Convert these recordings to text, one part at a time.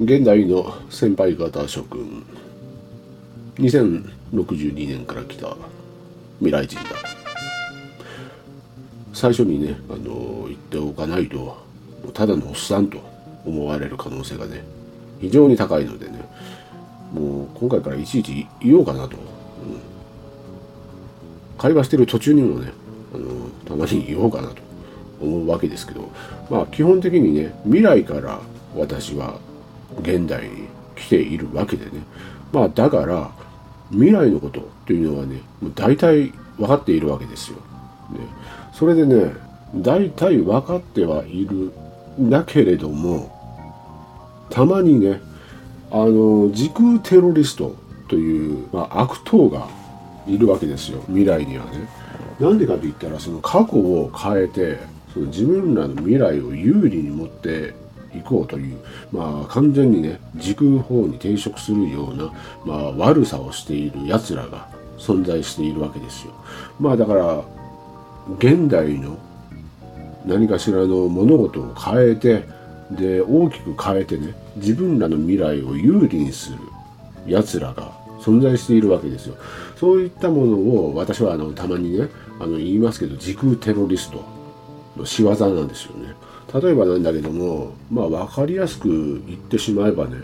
現代の先輩方諸君。2062年から来た未来人だ。最初にねあの言っておかないとただのおっさんと思われる可能性がね非常に高いのでねもう今回からいちいち言おうかなと、うん、会話してる途中にもねあのたまに言おうかなと思うわけですけどまあ基本的にね未来から私は現代に来ているわけでねまあだから未来のことというのはねもう大体分かっているわけですよ。ね、それでね大体分かってはいるんだけれどもたまにねあの時空テロリストという、まあ、悪党がいるわけですよ未来にはね。なんでかと言ったらその過去を変えてその自分らの未来を有利に持っていこうという、まあ、完全にね時空法に抵触するような、まあ、悪さをしているやつらが存在しているわけですよ。まあだから現代の何かしらの物事を変えてで大きく変えてね自分らの未来を有利にするやつらが存在しているわけですよ。そういったものを私はあのたまにねあの言いますけど時空テロリストの仕業なんですよね。例えばなんだけどもまあ分かりやすく言ってしまえばね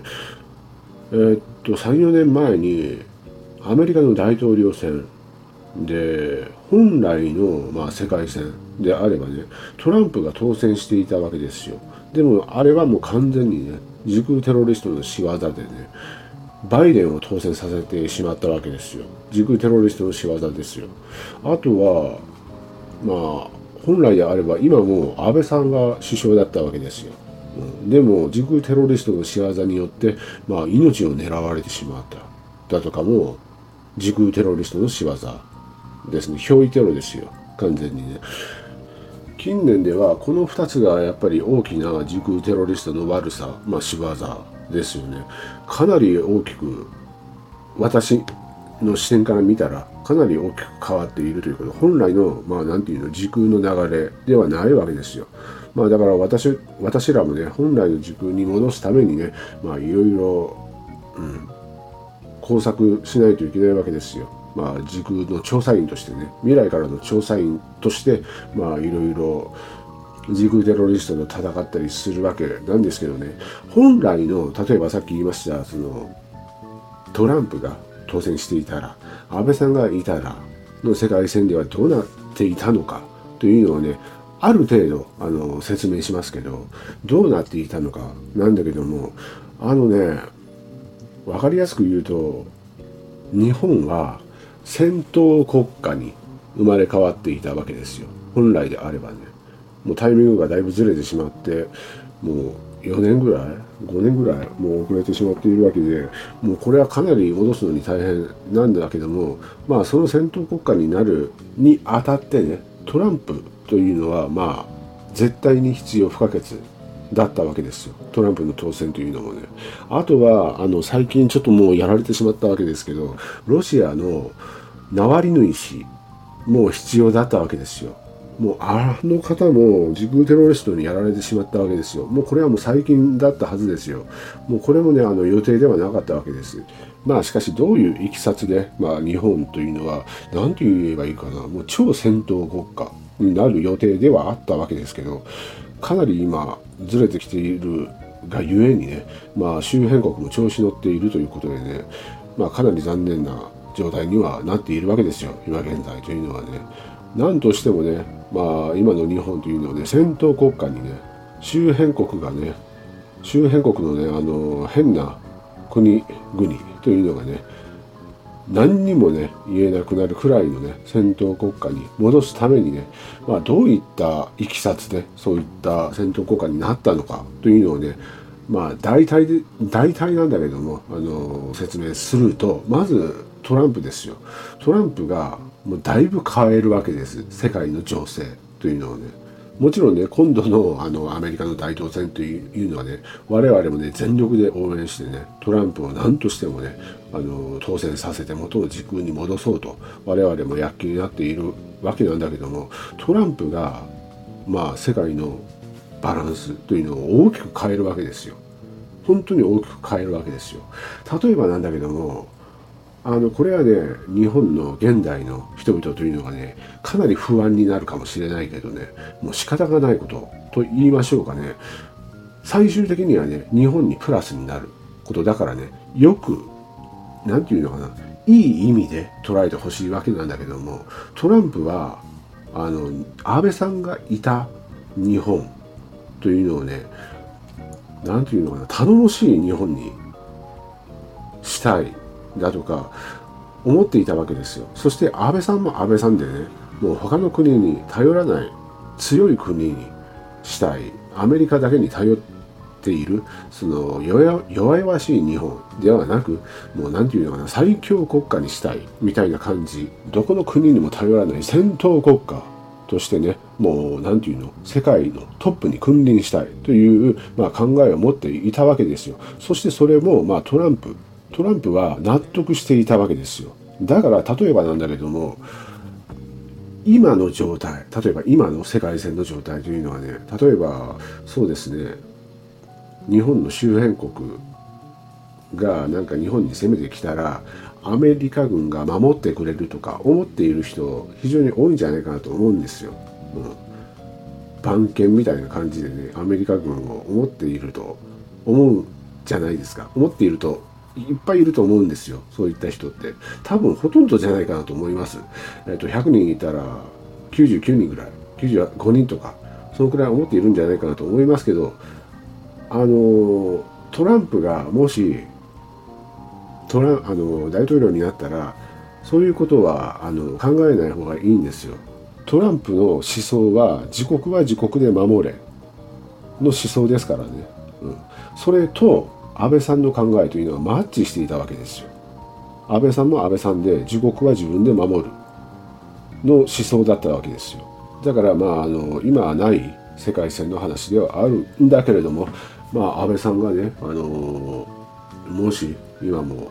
えー、っと34年前にアメリカの大統領選で本来の、まあ、世界戦であればねトランプが当選していたわけですよ。でもあれはもう完全にね時空テロリストの仕業でねバイデンを当選させてしまったわけですよ。時空テロリストの仕業ですよ。あとはまあ本来であれば今も安倍さんが首相だったわけですよ。うん、でも時空テロリストの仕業によって、まあ、命を狙われてしまった。だとかも時空テロリストの仕業ですね。憑依テロですよ。完全にね。近年ではこの2つがやっぱり大きな時空テロリストの悪さ、まあ、仕業ですよね。かなり大きく私の視点から見たらかなり大きく変わっているということ本来のまあ何て言うの時空の流れではないわけですよ。まあだから私私らもね本来の時空に戻すためにねまあいろいろ、工作しないといけないわけですよ。まあ時空の調査員としてね未来からの調査員としてまあいろいろ時空テロリストと戦ったりするわけなんですけどね本来の例えばさっき言いましたそのトランプが当選していたら安倍さんがいたらの世界戦ではどうなっていたのかというのをねある程度あの説明しますけどどうなっていたのかなんだけどもあのね分かりやすく言うと日本は戦闘国家に生まれ変わっていたわけですよ。本来であればね。もうタイミングがだいぶずれてしまってもう4年ぐらい？5年ぐらい？もう遅れてしまっているわけでもうこれはかなり戻すのに大変なんだけどもまあその戦闘国家になるにあたってねトランプというのはまあ絶対に必要不可欠だったわけですよ。トランプの当選というのもね。あとはあの最近ちょっともうやられてしまったわけですけどロシアのナワリヌイ氏も必要だったわけですよ。もうあの方も時空テロリストにやられてしまったわけですよ。もうこれはもう最近だったはずですよ。もうこれもね、あの予定ではなかったわけです。まあしかしどういういきさつで、まあ日本というのは、何と言えばいいかな、もう超戦闘国家になる予定ではあったわけですけど、かなり今ずれてきているがゆえにね、まあ周辺国も調子乗っているということでね、まあかなり残念な状態にはなっているわけですよ、今現在というのはね。何としてもね、まあ、今の日本というのはね、戦闘国家にね、周辺国がね、周辺国のね、あの、変な国々というのがね、何にもね、言えなくなるくらいのね、戦闘国家に戻すためにね、まあ、どういったいきさつで、そういった戦闘国家になったのかというのをね、まあ、大体で、大体なんだけども、あの、説明すると、まず、トランプですよ。トランプがもうだいぶ変えるわけです。世界の情勢というのをね。もちろんね今度のあのアメリカの大統領選というのはね我々もね全力で応援してねトランプを何としてもねあの当選させて元の時空に戻そうと我々も躍起になっているわけなんだけどもトランプがまあ世界のバランスというのを大きく変えるわけですよ。本当に大きく変えるわけですよ。例えばなんだけどもあのこれはね日本の現代の人々というのがねかなり不安になるかもしれないけどねもう仕方がないことと言いましょうかね。最終的にはね日本にプラスになることだからねよく何て言うのかないい意味で捉えてほしいわけなんだけどもトランプはあの安倍さんがいた日本というのをね何て言うのかな頼もしい日本にしたい。だとか思っていたわけですよ。そして安倍さんも安倍さんでねもう他の国に頼らない強い国にしたいアメリカだけに頼っているその弱々しい日本ではなくもう何て言うのかな最強国家にしたいみたいな感じどこの国にも頼らない戦闘国家としてねもう何て言うの世界のトップに君臨したいという、まあ、考えを持っていたわけですよ。そしてそれも、まあ、トランプトランプは納得していたわけですよだから例えばなんだけども今の状態例えば今の世界線の状態というのはね例えばそうですね日本の周辺国がなんか日本に攻めてきたらアメリカ軍が守ってくれるとか思っている人非常に多いんじゃないかなと思うんですよ。うん、番犬みたいな感じでねアメリカ軍を思っていると思うじゃないですか思っているといっぱいいると思うんですよそういった人って。多分ほとんどじゃないかなと思います、えーと、100人いたら99人ぐらい95人とかそのくらい思っているんじゃないかなと思いますけどあのトランプがもしトラあの大統領になったらそういうことはあの考えない方がいいんですよ。トランプの思想は自国は自国で守れの思想ですからね、うん、それと安倍さんの考えというのはマッチしていたわけですよ。安倍さんも安倍さんで自国は自分で守るの思想だったわけですよ。だからまああの今はない世界線の話ではあるんだけれどもまあ安倍さんがねあのもし今も、ね、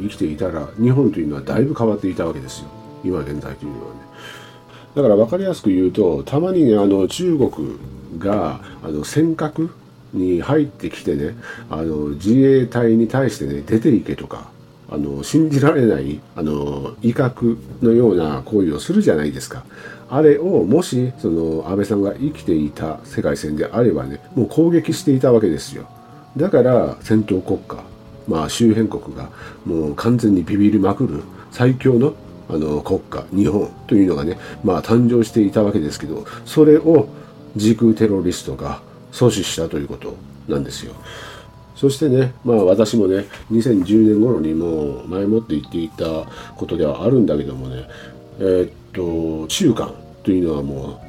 生きていたら日本というのはだいぶ変わっていたわけですよ今現在というのはね。だから分かりやすく言うとたまにねあの中国があの尖閣に入ってきてねあの自衛隊に対してね出ていけとかあの信じられないあの威嚇のような行為をするじゃないですか。あれをもしその安倍さんが生きていた世界線であればねもう攻撃していたわけですよ。だから戦闘国家まあ周辺国がもう完全にビビりまくる最強のあの国家日本というのがねまあ誕生していたわけですけどそれを時空テロリストが阻止したということなんですよ。そしてね、まあ私もね、2010年頃にもう前もって言っていたことではあるんだけどもね、えー、っと、中間というのはも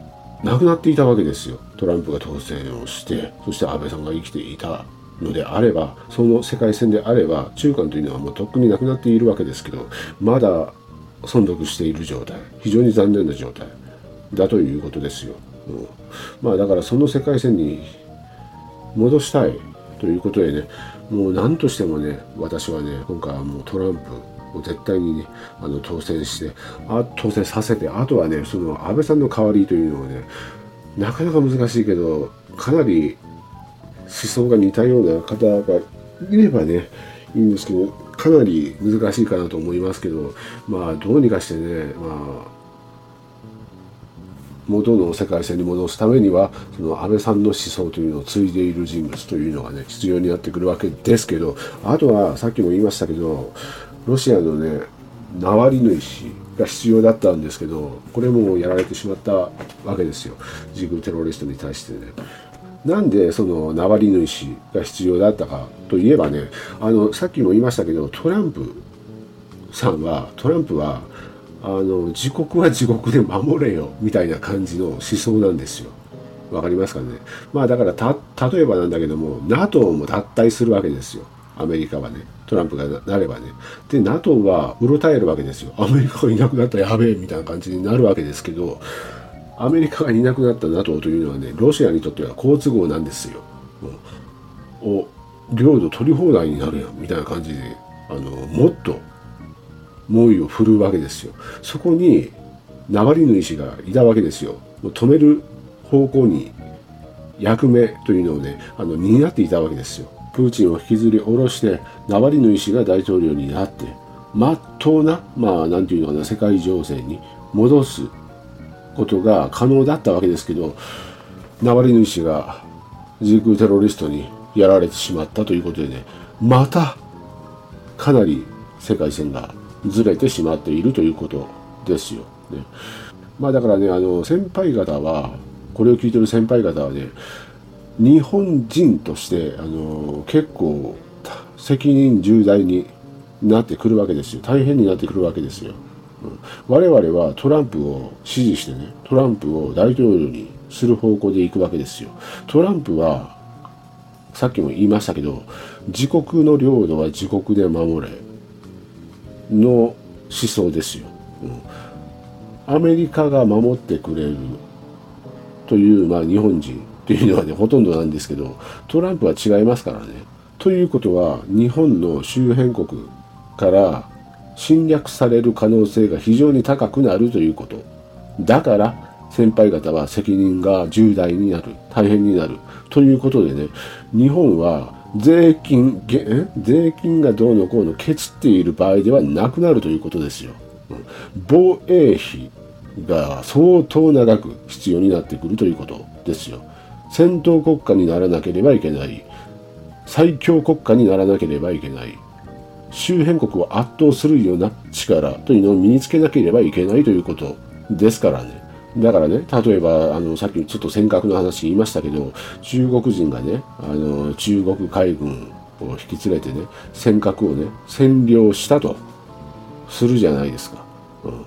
うなくなっていたわけですよ。トランプが当選をして、そして安倍さんが生きていたのであれば、その世界線であれば、中間というのはもうとっくになくなっているわけですけど、まだ存続している状態、非常に残念な状態だということですよ。うん、まあだからその世界線に戻したいということでねもう何としてもね私はね今回はもうトランプを絶対にねあの当選してあ当選させてあとはねその安倍さんの代わりというのはねなかなか難しいけどかなり思想が似たような方がいればねいいんですけどかなり難しいかなと思いますけどまあどうにかしてねまあ元の世界線に戻すためにはその安倍さんの思想というのを継いでいる人物というのがね必要になってくるわけですけどあとはさっきも言いましたけどロシアのねナワリヌイ氏が必要だったんですけどこれもやられてしまったわけですよ自軍テロリストに対してね。なんでそのナワリヌイ氏が必要だったかといえばねあのさっきも言いましたけどトランプさんはトランプはあの自国は自国で守れよみたいな感じの思想なんですよ。わかりますかね？まあだからた、例えばなんだけども、NATO も脱退するわけですよ。アメリカはね。トランプがなればね。で、NATO はうろたえるわけですよ。アメリカがいなくなったらやべえみたいな感じになるわけですけど、アメリカがいなくなった NATO というのはね、ロシアにとっては好都合なんですよ。お、領土取り放題になるやんみたいな感じで、あの、もっと猛威を振るうわけですよ。そこにナワリヌイ氏がいたわけですよ。止める方向に役目というのをねあの担っていたわけですよ。プーチンを引きずり下ろしてナワリヌイ氏が大統領になってまっとうなまあ何て言うのかな世界情勢に戻すことが可能だったわけですけどナワリヌイ氏が人空テロリストにやられてしまったということでねまたかなり世界線がずれてしまっているということですよ。ね、まあだからねあの先輩方はこれを聞いてる先輩方はね日本人としてあの結構責任重大になってくるわけですよ。大変になってくるわけですよ、うん、我々はトランプを支持してねトランプを大統領にする方向で行くわけですよ。トランプはさっきも言いましたけど自国の領土は自国で守れ。の思想ですよ、うん、アメリカが守ってくれるという、まあ、日本人っていうのはねほとんどなんですけどトランプは違いますからね。ということは日本の周辺国から侵略される可能性が非常に高くなるということ。だから先輩方は責任が重大になる。大変になる。ということでね日本は税金税金がどうのこうのケチっている場合ではなくなるということですよ。防衛費が相当長く必要になってくるということですよ。戦闘国家にならなければいけない。最強国家にならなければいけない。周辺国を圧倒するような力というのを身につけなければいけないということですからね。だからね、例えば、あの、さっきちょっと尖閣の話言いましたけど、中国人がね、あの、中国海軍を引き連れてね、尖閣をね、占領したとするじゃないですか。うん。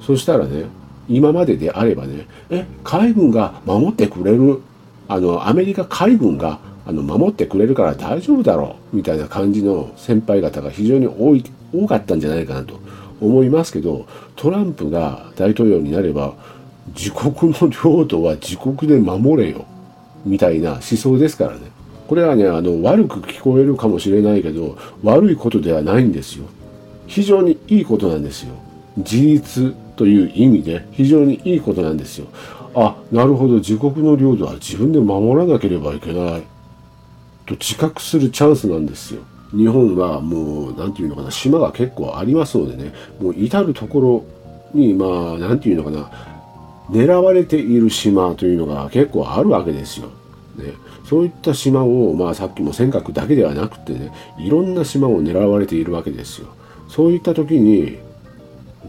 そしたらね、今までであればね、え、海軍が守ってくれる、あの、アメリカ海軍があの守ってくれるから大丈夫だろうみたいな感じの先輩方が非常に多い多かったんじゃないかなと思いますけどトランプが大統領になれば自国の領土は自国で守れよ。みたいな思想ですからね。これはねあの悪く聞こえるかもしれないけど悪いことではないんですよ。非常にいいことなんですよ。自立という意味で非常にいいことなんですよ。あなるほど。自国の領土は自分で守らなければいけない。と自覚するチャンスなんですよ。日本はもう、何て言うのかな、島が結構ありますのでね、もう至る所に、まあ、何て言うのかな、狙われている島というのが結構あるわけですよ。ね、そういった島を、まあさっきも尖閣だけではなくてね、いろんな島を狙われているわけですよ。そういった時に、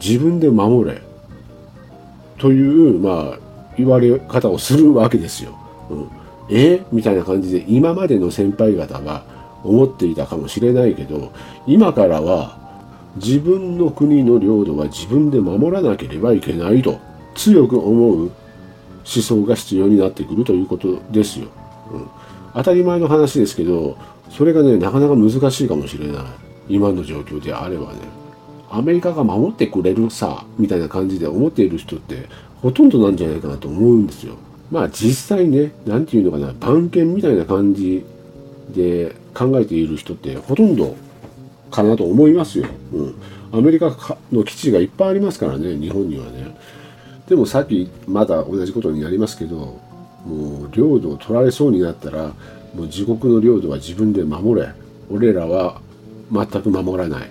自分で守れ、という、まあ、言われ方をするわけですよ。うんえ？みたいな感じで今までの先輩方が思っていたかもしれないけど今からは自分の国の領土は自分で守らなければいけないと強く思う思想が必要になってくるということですよ。うん、当たり前の話ですけどそれがねなかなか難しいかもしれない今の状況であればねアメリカが守ってくれるさみたいな感じで思っている人ってほとんどなんじゃないかなと思うんですよ。まあ実際ね、なんていうのかな、番犬みたいな感じで考えている人ってほとんどかなと思いますよ。うん。アメリカの基地がいっぱいありますからね、日本にはね。でもさっきまだ同じことになりますけど、もう領土を取られそうになったら、もう自国の領土は自分で守れ。俺らは全く守らない。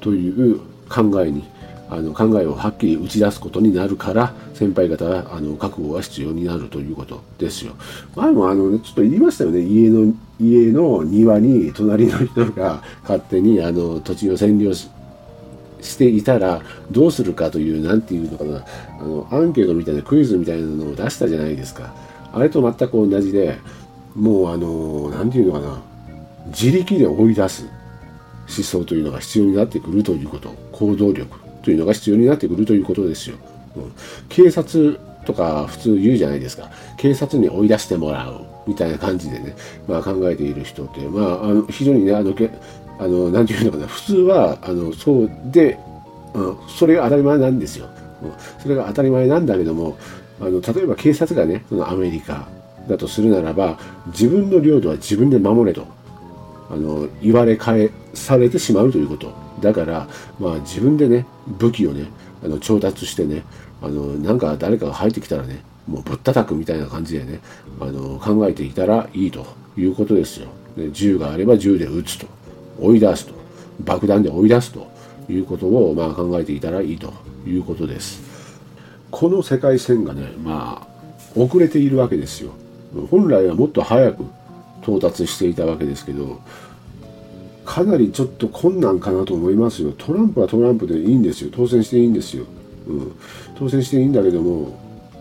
という考えにあの考えをはっきり打ち出すことになるから先輩方はあの覚悟が必要になるということですよ。前もあの、ね、ちょっと言いましたよね家の家の庭に隣の人が勝手にあの土地を占領ししていたらどうするかという何て言うのかなあのアンケートみたいなクイズみたいなのを出したじゃないですか。あれと全く同じでもうあの何て言うのかな自力で追い出す思想というのが必要になってくるということ行動力というのが必要になってくるということですよ。うん、警察とか普通言うじゃないですか。警察に追い出してもらうみたいな感じでね、まあ考えている人って、まあ、あの非常にね、あの、あの、なんていうのかな、普通は、あの、そうで、うん、それが当たり前なんですよ。うん、それが当たり前なんだけども、あの、例えば警察がね、そのアメリカだとするならば、自分の領土は自分で守れと、あの、言われ返されてしまうということ。だから、まあ自分でね、武器をね、あの調達してね、あの、なんか誰かが入ってきたらね、もうぶったたくみたいな感じでねあの考えていたらいいということですよ。で銃があれば銃で撃つと追い出すと爆弾で追い出すということをまあ考えていたらいいということです。この世界線がねまあ遅れているわけですよ。本来はもっと早く到達していたわけですけどかなりちょっと困難かなと思いますよ。トランプはトランプでいいんですよ。当選していいんですよ。うん、当選していいんだけども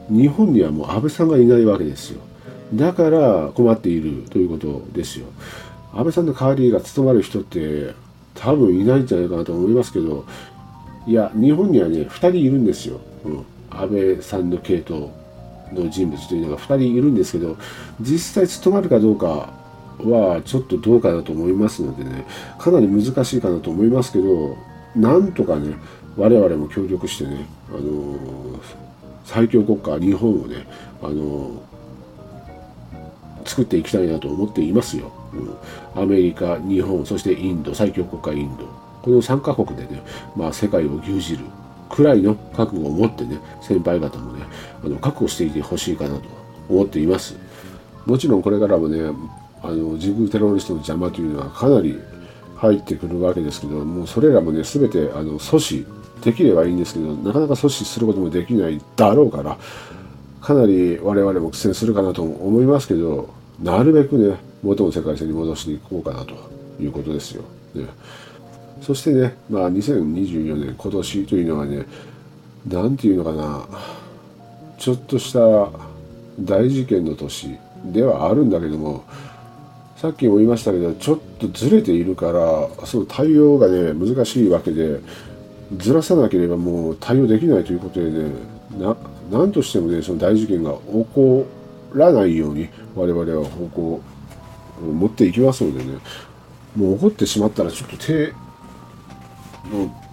日本にはもう安倍さんがいないわけですよ。だから困っているということですよ。安倍さんの代わりが務まる人って多分いないんじゃないかなと思いますけど、いや、日本にはね、2人いるんですよ。うん、安倍さんの系統の人物というのが2人いるんですけど、実際務まるかどうかはちょっとどうかなと思いますのでね、かなり難しいかなと思いますけど、なんとかね、我々も協力してね、あのー、最強国家日本をね、あのー、作っていきたいなと思っていますよ。アメリカ、日本、そしてインド、最強国家インド。この3カ国でね、まあ、世界を牛耳るくらいの覚悟を持ってね、先輩方もね、あの覚悟していてほしいかなと思っています。もちろんこれからもね、あの自空テロリストの邪魔というのはかなり入ってくるわけですけどもうそれらもね全てあの阻止できればいいんですけどなかなか阻止することもできないだろうからかなり我々も苦戦するかなと思いますけどなるべくね元の世界線に戻していこうかなということですよ。ね、そしてね、まあ、2024年今年というのはね何て言うのかなちょっとした大事件の年ではあるんだけどもさっきも言いましたけどちょっとずれているからその対応がね難しいわけでずらさなければもう対応できないということでねな何としてもねその大事件が起こらないように我々は方向を持っていきますのでねもう怒ってしまったらちょっと手を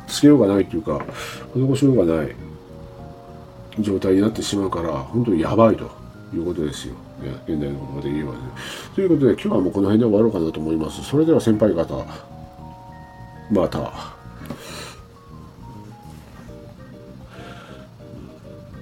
つけようがないというか施しようがない状態になってしまうから本当にやばいということですよ。ね、現代の言葉で言えばね。ということで今日はもうこの辺で終わろうかなと思います。それでは先輩方、また。